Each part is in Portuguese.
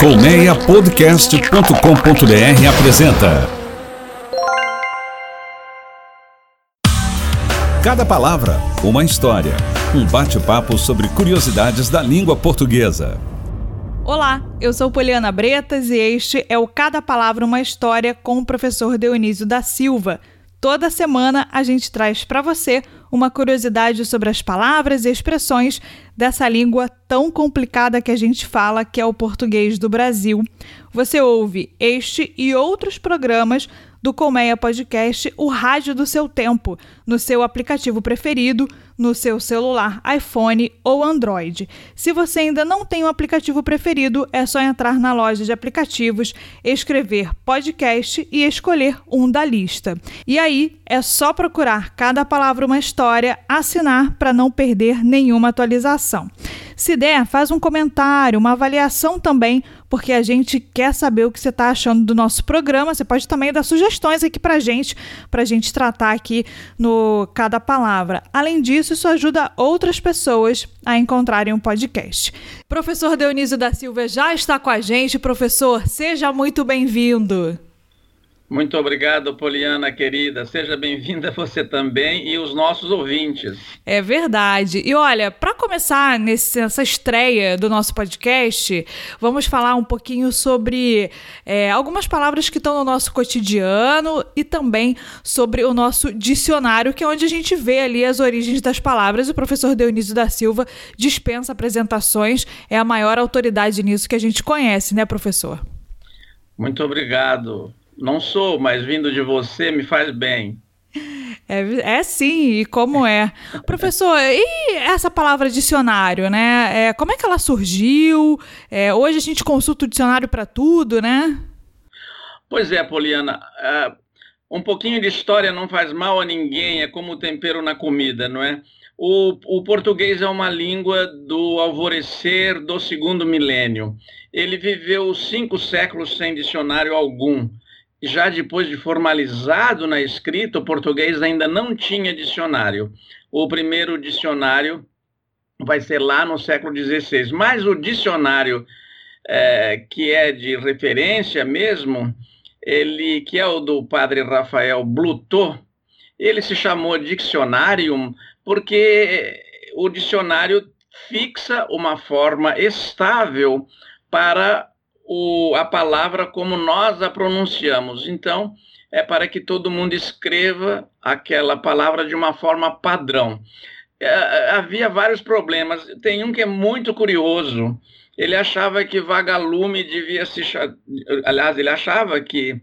Colmeiapodcast.com.br apresenta Cada palavra, uma história. Um bate-papo sobre curiosidades da língua portuguesa. Olá, eu sou Poliana Bretas e este é o Cada Palavra uma História com o professor Dionísio da Silva. Toda semana a gente traz para você uma curiosidade sobre as palavras e expressões dessa língua tão complicada que a gente fala, que é o português do Brasil. Você ouve este e outros programas do Colmeia Podcast, o rádio do seu tempo, no seu aplicativo preferido, no seu celular iPhone ou Android. Se você ainda não tem um aplicativo preferido, é só entrar na loja de aplicativos, escrever podcast e escolher um da lista. E aí é só procurar cada palavra uma história, assinar para não perder nenhuma atualização. Se der, faz um comentário, uma avaliação também, porque a gente quer saber o que você está achando do nosso programa. Você pode também dar sugestões aqui para gente, para a gente tratar aqui no Cada Palavra. Além disso, isso ajuda outras pessoas a encontrarem o um podcast. Professor Dionísio da Silva já está com a gente. Professor, seja muito bem-vindo. Muito obrigado, Poliana querida. Seja bem-vinda você também e os nossos ouvintes. É verdade. E olha, para começar nessa estreia do nosso podcast, vamos falar um pouquinho sobre é, algumas palavras que estão no nosso cotidiano e também sobre o nosso dicionário, que é onde a gente vê ali as origens das palavras. O professor Dionísio da Silva dispensa apresentações, é a maior autoridade nisso que a gente conhece, né, professor? Muito obrigado. Não sou, mas vindo de você me faz bem. É, é sim, e como é. Professor, e essa palavra dicionário, né? É, como é que ela surgiu? É, hoje a gente consulta o dicionário para tudo, né? Pois é, Poliana. Uh, um pouquinho de história não faz mal a ninguém, é como o tempero na comida, não é? O, o português é uma língua do alvorecer do segundo milênio. Ele viveu cinco séculos sem dicionário algum já depois de formalizado na escrita, o português ainda não tinha dicionário. O primeiro dicionário vai ser lá no século XVI, mas o dicionário é, que é de referência mesmo, ele que é o do padre Rafael Blutot, ele se chamou Diccionarium porque o dicionário fixa uma forma estável para o, a palavra como nós a pronunciamos. Então, é para que todo mundo escreva aquela palavra de uma forma padrão. É, havia vários problemas. Tem um que é muito curioso. Ele achava que vagalume devia se. Aliás, ele achava que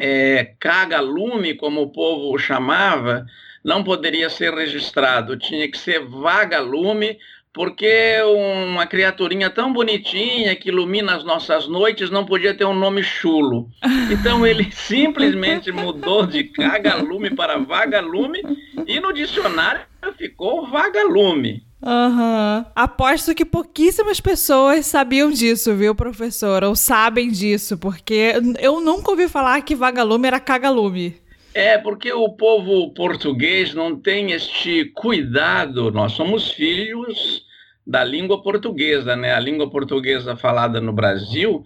é, cagalume, como o povo chamava, não poderia ser registrado. Tinha que ser vagalume porque uma criaturinha tão bonitinha que ilumina as nossas noites não podia ter um nome chulo. Então ele simplesmente mudou de cagalume para vagalume e no dicionário ficou vagalume. Aham. Uhum. Aposto que pouquíssimas pessoas sabiam disso, viu, professor? Ou sabem disso, porque eu nunca ouvi falar que vagalume era cagalume. É, porque o povo português não tem este cuidado. Nós somos filhos da língua portuguesa, né? A língua portuguesa falada no Brasil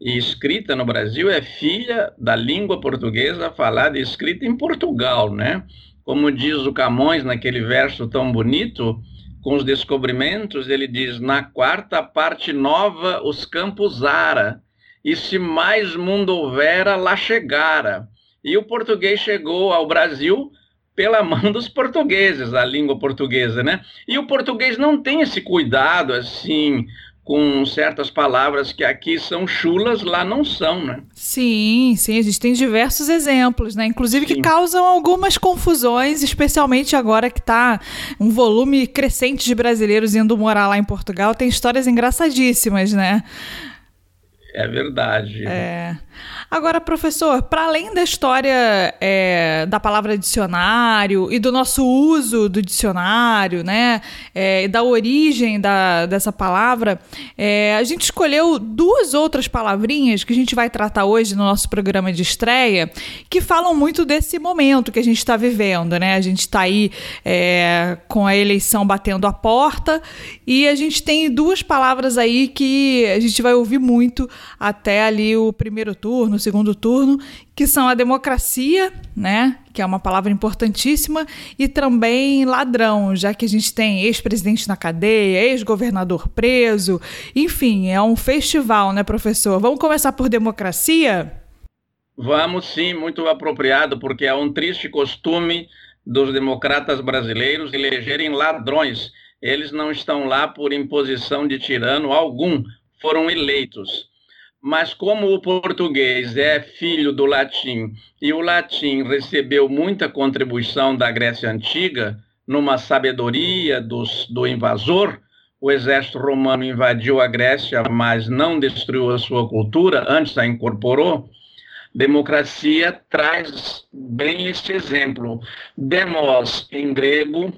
e escrita no Brasil é filha da língua portuguesa falada e escrita em Portugal, né? Como diz o Camões naquele verso tão bonito, com os descobrimentos, ele diz: Na quarta parte nova os campos ara, e se mais mundo houvera, lá chegara. E o português chegou ao Brasil pela mão dos portugueses, a língua portuguesa, né? E o português não tem esse cuidado, assim, com certas palavras que aqui são chulas, lá não são, né? Sim, sim, existem diversos exemplos, né? Inclusive sim. que causam algumas confusões, especialmente agora que está um volume crescente de brasileiros indo morar lá em Portugal, tem histórias engraçadíssimas, né? É verdade. É. Agora, professor, para além da história é, da palavra dicionário e do nosso uso do dicionário, né, é, da origem da, dessa palavra, é, a gente escolheu duas outras palavrinhas que a gente vai tratar hoje no nosso programa de estreia, que falam muito desse momento que a gente está vivendo, né? A gente está aí é, com a eleição batendo a porta e a gente tem duas palavras aí que a gente vai ouvir muito até ali o primeiro turno, o segundo turno, que são a democracia, né, que é uma palavra importantíssima, e também ladrão, já que a gente tem ex-presidente na cadeia, ex-governador preso, enfim, é um festival, né, professor? Vamos começar por democracia? Vamos sim, muito apropriado, porque é um triste costume dos democratas brasileiros elegerem ladrões. Eles não estão lá por imposição de tirano algum, foram eleitos. Mas como o português é filho do latim e o latim recebeu muita contribuição da Grécia Antiga, numa sabedoria dos, do invasor, o exército romano invadiu a Grécia, mas não destruiu a sua cultura, antes a incorporou. Democracia traz bem este exemplo. Demos, em grego,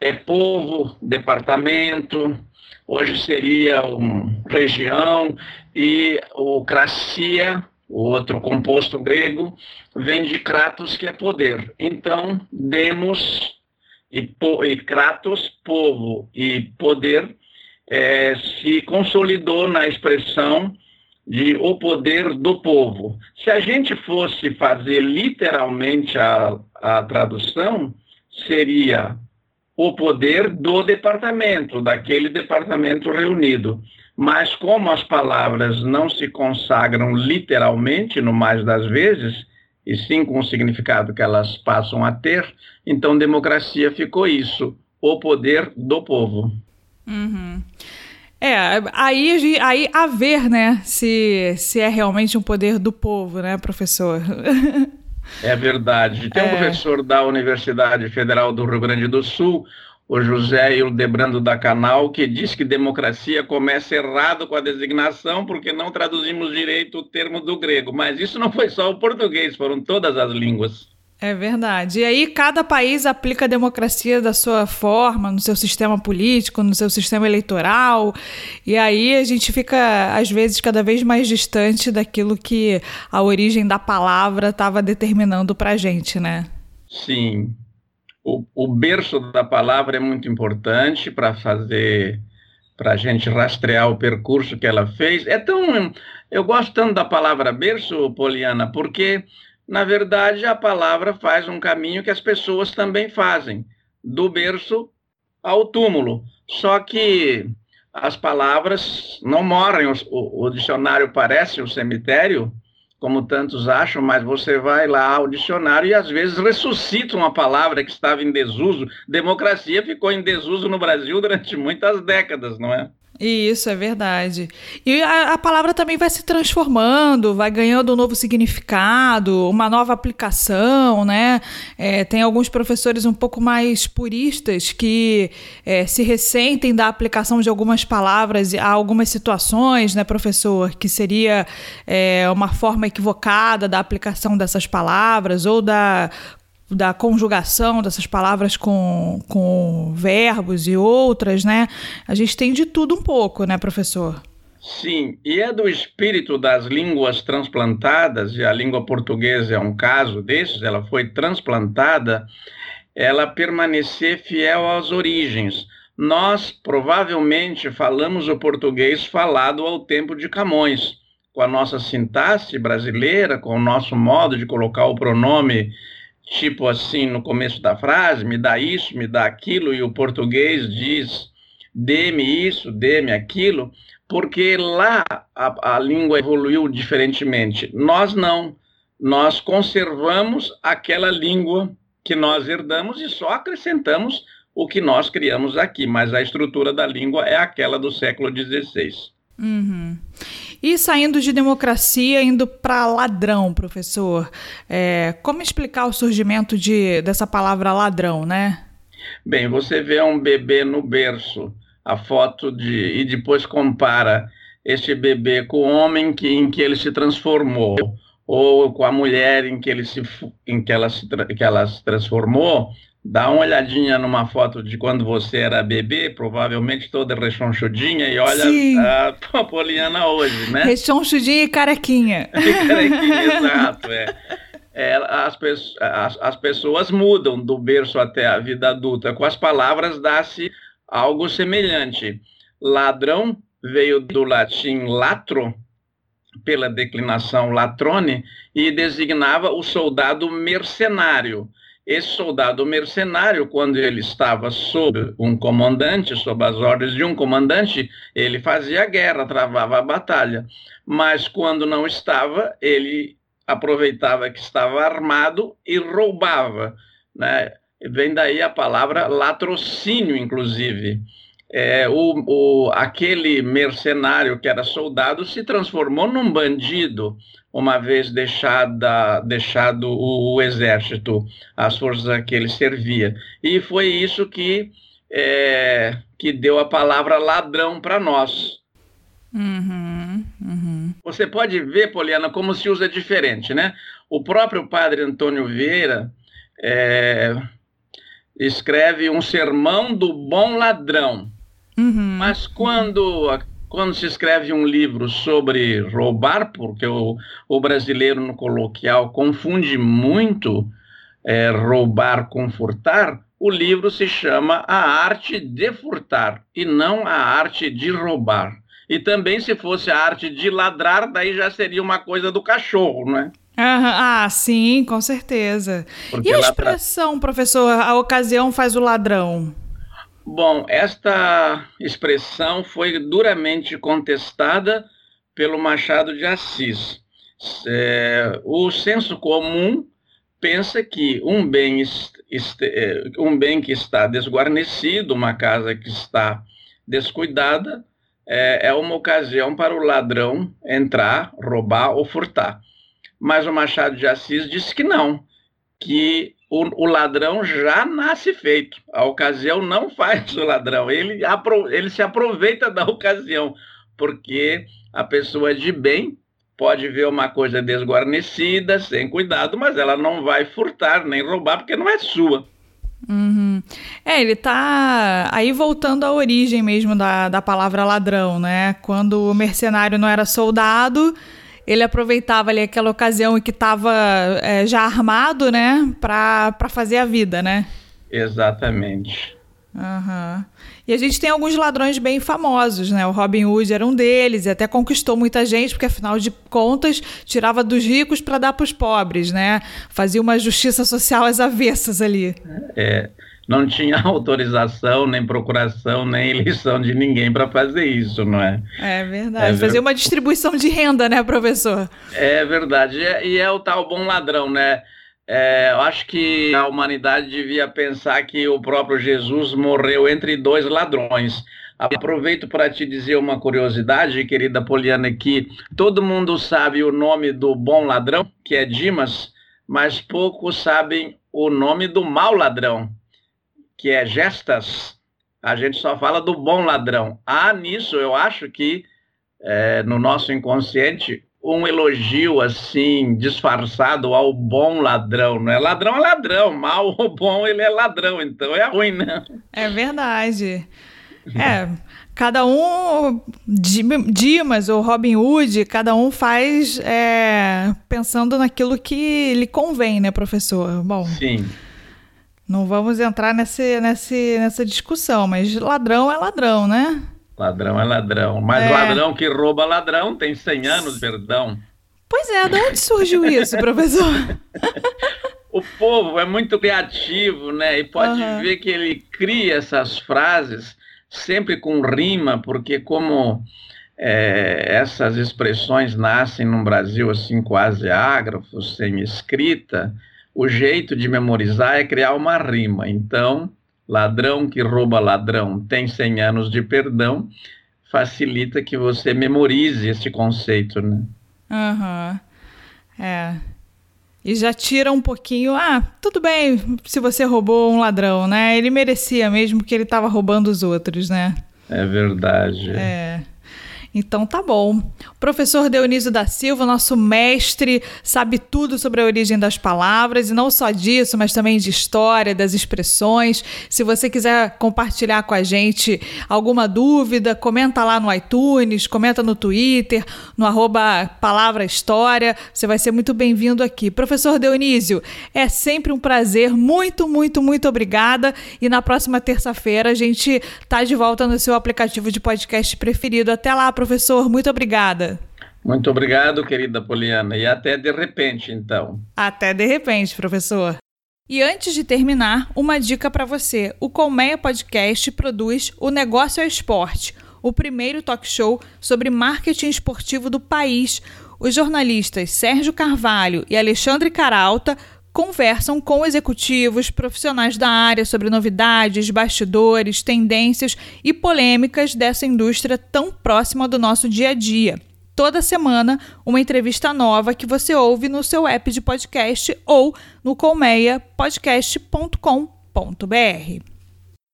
é povo, departamento, hoje seria uma região, e o cracia, o outro composto grego, vem de kratos, que é poder. Então, demos e, po, e kratos, povo, e poder, é, se consolidou na expressão de o poder do povo. Se a gente fosse fazer literalmente a, a tradução, seria o poder do departamento, daquele departamento reunido. Mas como as palavras não se consagram literalmente, no mais das vezes, e sim com o significado que elas passam a ter, então democracia ficou isso, o poder do povo. Uhum. É, aí, aí a ver, né, se, se é realmente um poder do povo, né, professor? É verdade. Tem um é. professor da Universidade Federal do Rio Grande do Sul, o José Hildebrando da Canal, que diz que democracia começa errado com a designação, porque não traduzimos direito o termo do grego. Mas isso não foi só o português, foram todas as línguas. É verdade. E aí cada país aplica a democracia da sua forma, no seu sistema político, no seu sistema eleitoral. E aí a gente fica, às vezes, cada vez mais distante daquilo que a origem da palavra estava determinando para gente, né? Sim. O, o berço da palavra é muito importante para fazer, para a gente rastrear o percurso que ela fez. É tão. Eu gosto tanto da palavra berço, Poliana, porque na verdade, a palavra faz um caminho que as pessoas também fazem, do berço ao túmulo. Só que as palavras não morrem, o, o dicionário parece um cemitério, como tantos acham, mas você vai lá ao dicionário e às vezes ressuscita uma palavra que estava em desuso. Democracia ficou em desuso no Brasil durante muitas décadas, não é? Isso, é verdade. E a, a, palavra também vai se transformando, vai ganhando um novo significado, uma nova aplicação, né? É, tem alguns professores um pouco mais puristas que é, se ressentem da aplicação de algumas palavras a algumas situações, né, professor? Que seria é, uma forma equivocada da aplicação dessas palavras ou da da conjugação dessas palavras com, com verbos e outras, né? A gente tem de tudo um pouco, né, professor? Sim, e é do espírito das línguas transplantadas, e a língua portuguesa é um caso desses, ela foi transplantada, ela permanecer fiel às origens. Nós provavelmente falamos o português falado ao tempo de Camões, com a nossa sintaxe brasileira, com o nosso modo de colocar o pronome tipo assim, no começo da frase, me dá isso, me dá aquilo, e o português diz dê-me isso, dê-me aquilo, porque lá a, a língua evoluiu diferentemente. Nós não. Nós conservamos aquela língua que nós herdamos e só acrescentamos o que nós criamos aqui, mas a estrutura da língua é aquela do século XVI. Uhum. E saindo de democracia, indo para ladrão, professor, é, como explicar o surgimento de, dessa palavra ladrão, né? Bem, você vê um bebê no berço, a foto de e depois compara este bebê com o homem que, em que ele se transformou, ou com a mulher em que, ele se, em que, ela, se, que ela se transformou, dá uma olhadinha numa foto de quando você era bebê, provavelmente toda rechonchudinha, e olha Sim. a Poliana hoje, né? Rechonchudinha e carequinha. E carequinha, exato, é. é as, as, as, pessoas mudam do berço até a vida adulta. Com as palavras dá-se algo semelhante. Ladrão veio do latim latro, pela declinação latrone, e designava o soldado mercenário. Esse soldado mercenário, quando ele estava sob um comandante, sob as ordens de um comandante, ele fazia guerra, travava a batalha. Mas quando não estava, ele aproveitava que estava armado e roubava. Né? Vem daí a palavra latrocínio, inclusive é, o, o, aquele mercenário que era soldado se transformou num bandido, uma vez deixada, deixado o, o, exército, as forças a que ele servia. E foi isso que, é, que deu a palavra ladrão para nós. Uhum, uhum. Você pode ver, Poliana, como se usa diferente, né? O próprio padre Antônio Vieira é, escreve um sermão do bom ladrão. Uhum. Mas quando, quando se escreve um livro sobre roubar, porque o, o brasileiro no coloquial confunde muito é, roubar com furtar, o livro se chama A Arte de Furtar e não a Arte de Roubar. E também, se fosse a arte de ladrar, daí já seria uma coisa do cachorro, não é? Uhum. Ah, sim, com certeza. Porque e a expressão, professor, a ocasião faz o ladrão? Bom, esta expressão foi duramente contestada pelo Machado de Assis. É, o senso comum pensa que um bem, é, um bem que está desguarnecido, uma casa que está descuidada, é, é uma ocasião para o ladrão entrar, roubar ou furtar. Mas o Machado de Assis disse que não, que o, o, ladrão já nasce feito. A ocasião não faz o ladrão, ele, ele se aproveita da ocasião, porque a pessoa de bem pode ver uma coisa desguarnecida, sem cuidado, mas ela não vai furtar nem roubar, porque não é sua. Uhum. É, ele tá aí voltando à origem mesmo da, da palavra ladrão, né? Quando o mercenário não era soldado, ele aproveitava ali aquela ocasião em que estava é, já armado, né, para fazer a vida, né? Exatamente. Uhum. E a gente tem alguns ladrões bem famosos, né? O Robin Hood era um deles e até conquistou muita gente, porque afinal de contas tirava dos ricos para dar para os pobres, né? Fazia uma justiça social às avessas ali. É não tinha autorização, nem procuração, nem eleição de ninguém para fazer isso, não é? É verdade. É ver... Fazer uma distribuição de renda, né, professor? É verdade. E é o tal bom ladrão, né? É, eu acho que a humanidade devia pensar que o próprio Jesus morreu entre dois ladrões. Aproveito para te dizer uma curiosidade, querida Poliana, que todo mundo sabe o nome do bom ladrão, que é Dimas, mas poucos sabem o nome do mau ladrão, que é gestas, a gente só fala do bom ladrão. Há nisso, eu acho que é, no nosso inconsciente, um elogio assim, disfarçado ao bom ladrão, não é? Ladrão é ladrão, mal ou bom ele é ladrão, então é ruim, né? É verdade. É, cada um, Dimas ou Robin Hood, cada um faz é, pensando naquilo que lhe convém, né, professor? Bom. Sim. Não vamos entrar nesse, nesse, nessa discussão, mas ladrão é ladrão, né? Ladrão é ladrão. Mas é. ladrão que rouba ladrão tem 100 anos, perdão. Pois é, de onde surgiu isso, professor? o povo é muito criativo, né? E pode uhum. ver que ele cria essas frases sempre com rima, porque como é, essas expressões nascem no Brasil assim quase ágrafos, sem escrita, o jeito de memorizar é criar uma rima. Então, ladrão que rouba ladrão tem 100 anos de perdão, facilita que você memorize esse conceito, né? Aham. Uhum. É. E já tira um pouquinho, ah, tudo bem se você roubou um ladrão, né? Ele merecia mesmo que ele estava roubando os outros, né? É verdade. É. Então tá bom. O professor Dionísio da Silva, nosso mestre, sabe tudo sobre a origem das palavras e não só disso, mas também de história, das expressões. Se você quiser compartilhar com a gente alguma dúvida, comenta lá no iTunes, comenta no Twitter, no arroba Palavra História. Você vai ser muito bem-vindo aqui. Professor Dionísio, é sempre um prazer. Muito, muito, muito obrigada. E na próxima terça-feira a gente tá de volta no seu aplicativo de podcast preferido. Até lá, professor professor. Muito obrigada. Muito obrigado, querida Poliana. E até de repente, então. Até de repente, professor. E antes de terminar, uma dica para você. O Colmeia Podcast produz O Negócio é Esporte, o primeiro talk show sobre marketing esportivo do país. Os jornalistas Sérgio Carvalho e Alexandre Caralta conversam com executivos, profissionais da área sobre novidades, bastidores, tendências e polêmicas dessa indústria tão próxima do nosso dia a dia. Toda semana, uma entrevista nova que você ouve no seu app de podcast ou no colmeiapodcast.com.br.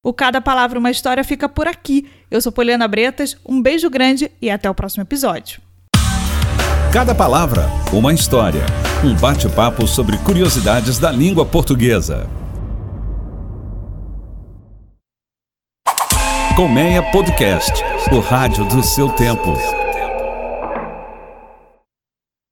O Cada Palavra Uma História fica por aqui. Eu sou Poliana Bretas, um beijo grande e até o próximo episódio. Cada palavra, uma história. Um bate-papo sobre curiosidades da língua portuguesa. Colmeia Podcast, o rádio do seu tempo.